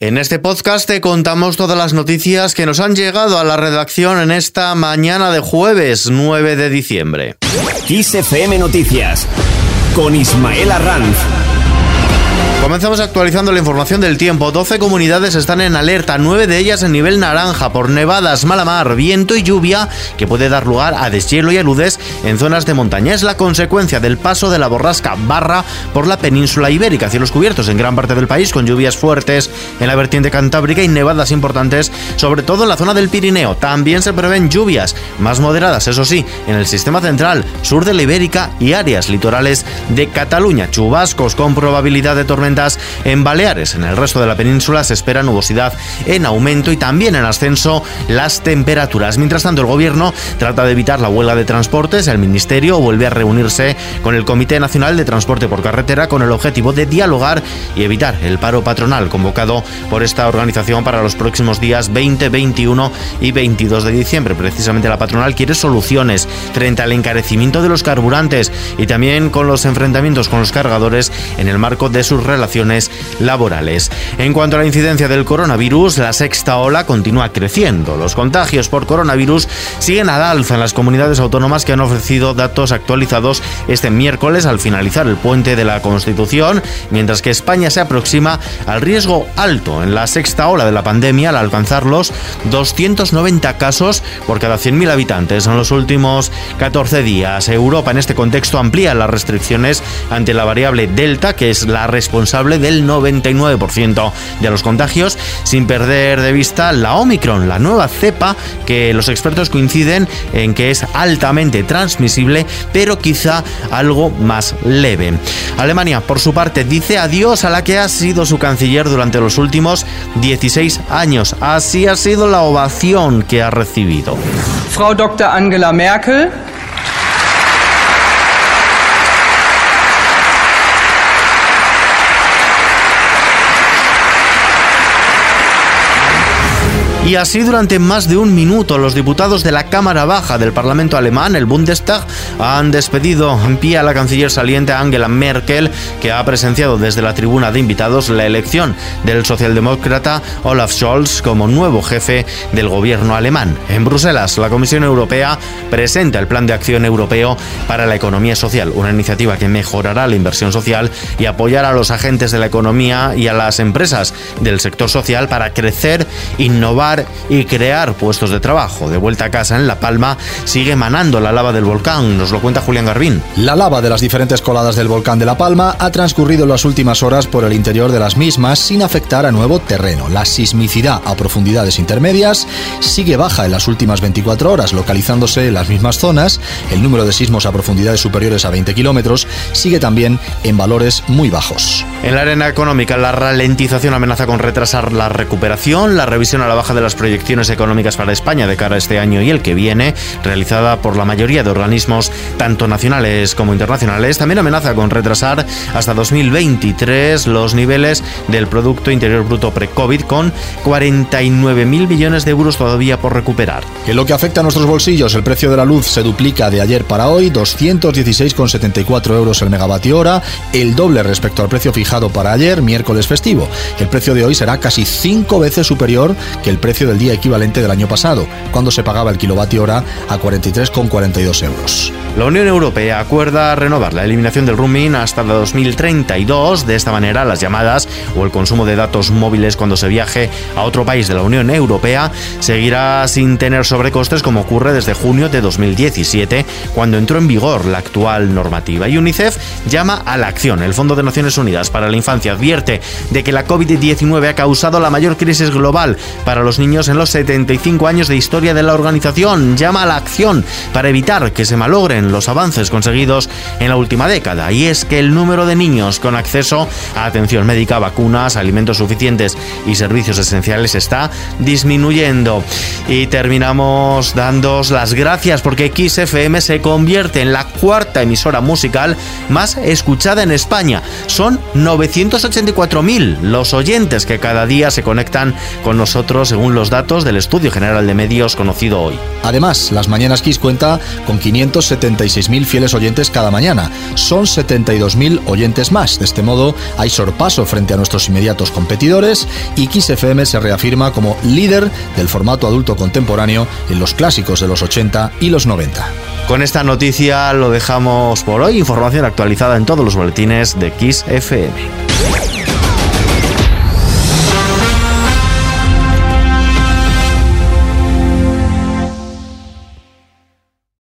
En este podcast te contamos todas las noticias que nos han llegado a la redacción en esta mañana de jueves 9 de diciembre. XFM Noticias con Ismael Arranz. Comenzamos actualizando la información del tiempo. 12 comunidades están en alerta, 9 de ellas en nivel naranja por nevadas, mala mar, viento y lluvia que puede dar lugar a deshielo y aludes en zonas de montaña. Es la consecuencia del paso de la borrasca barra por la península ibérica, cielos cubiertos en gran parte del país con lluvias fuertes en la vertiente cantábrica y nevadas importantes, sobre todo en la zona del Pirineo. También se prevén lluvias más moderadas, eso sí, en el sistema central, sur de la Ibérica y áreas litorales de Cataluña. Chubascos con probabilidad de tormenta en Baleares. En el resto de la península se espera nubosidad en aumento y también en ascenso las temperaturas. Mientras tanto, el gobierno trata de evitar la huelga de transportes. El ministerio vuelve a reunirse con el Comité Nacional de Transporte por Carretera con el objetivo de dialogar y evitar el paro patronal convocado por esta organización para los próximos días 20, 21 y 22 de diciembre. Precisamente la patronal quiere soluciones frente al encarecimiento de los carburantes y también con los enfrentamientos con los cargadores en el marco de sus relaciones laborales. En cuanto a la incidencia del coronavirus, la sexta ola continúa creciendo. Los contagios por coronavirus siguen al alza en las comunidades autónomas que han ofrecido datos actualizados este miércoles al finalizar el puente de la Constitución, mientras que España se aproxima al riesgo alto en la sexta ola de la pandemia al alcanzar los 290 casos por cada 100.000 habitantes en los últimos 14 días. Europa en este contexto amplía las restricciones ante la variable Delta, que es la responsable del 99% de los contagios, sin perder de vista la Omicron, la nueva cepa que los expertos coinciden en que es altamente transmisible, pero quizá algo más leve. Alemania, por su parte, dice adiós a la que ha sido su canciller durante los últimos 16 años. Así ha sido la ovación que ha recibido. Frau Dr. Angela Merkel Y así durante más de un minuto los diputados de la Cámara Baja del Parlamento alemán, el Bundestag, han despedido en pie a la canciller saliente Angela Merkel, que ha presenciado desde la tribuna de invitados la elección del socialdemócrata Olaf Scholz como nuevo jefe del gobierno alemán. En Bruselas, la Comisión Europea presenta el Plan de Acción Europeo para la Economía Social, una iniciativa que mejorará la inversión social y apoyará a los agentes de la economía y a las empresas del sector social para crecer, innovar y crear puestos de trabajo. De vuelta a casa en La Palma sigue manando la lava del volcán, nos lo cuenta Julián Garbín. La lava de las diferentes coladas del volcán de La Palma ha transcurrido las últimas horas por el interior de las mismas sin afectar a nuevo terreno. La sismicidad a profundidades intermedias sigue baja en las últimas 24 horas, localizándose en las mismas zonas. El número de sismos a profundidades superiores a 20 kilómetros sigue también en valores muy bajos. En la arena económica, la ralentización amenaza con retrasar la recuperación, la revisión a la baja de las proyecciones económicas para España de cara a este año y el que viene, realizada por la mayoría de organismos, tanto nacionales como internacionales, también amenaza con retrasar hasta 2023 los niveles del Producto Interior Bruto pre-COVID con 49.000 millones de euros todavía por recuperar. En lo que afecta a nuestros bolsillos, el precio de la luz se duplica de ayer para hoy, 216,74 euros el megavatio hora, el doble respecto al precio fijado para ayer, miércoles festivo. El precio de hoy será casi cinco veces superior que el precio del día equivalente del año pasado, cuando se pagaba el kilovatio hora a 43,42 euros. La Unión Europea acuerda renovar la eliminación del roaming hasta 2032. De esta manera, las llamadas o el consumo de datos móviles cuando se viaje a otro país de la Unión Europea seguirá sin tener sobrecostes como ocurre desde junio de 2017, cuando entró en vigor la actual normativa. Y UNICEF llama a la acción. El Fondo de Naciones Unidas para la Infancia advierte de que la COVID-19 ha causado la mayor crisis global para los niños en los 75 años de historia de la organización. Llama a la acción para evitar que se malogren los avances conseguidos en la última década. Y es que el número de niños con acceso a atención médica, vacunas, alimentos suficientes y servicios esenciales está disminuyendo. Y terminamos dando las gracias porque XFM se convierte en la cuarta emisora musical más escuchada en España. Son 984.000 los oyentes que cada día se conectan con nosotros según según los datos del Estudio General de Medios conocido hoy. Además, Las Mañanas Kiss cuenta con 576.000 fieles oyentes cada mañana. Son 72.000 oyentes más. De este modo, hay sorpaso frente a nuestros inmediatos competidores y Kiss FM se reafirma como líder del formato adulto contemporáneo en los clásicos de los 80 y los 90. Con esta noticia lo dejamos por hoy. Información actualizada en todos los boletines de Kiss FM.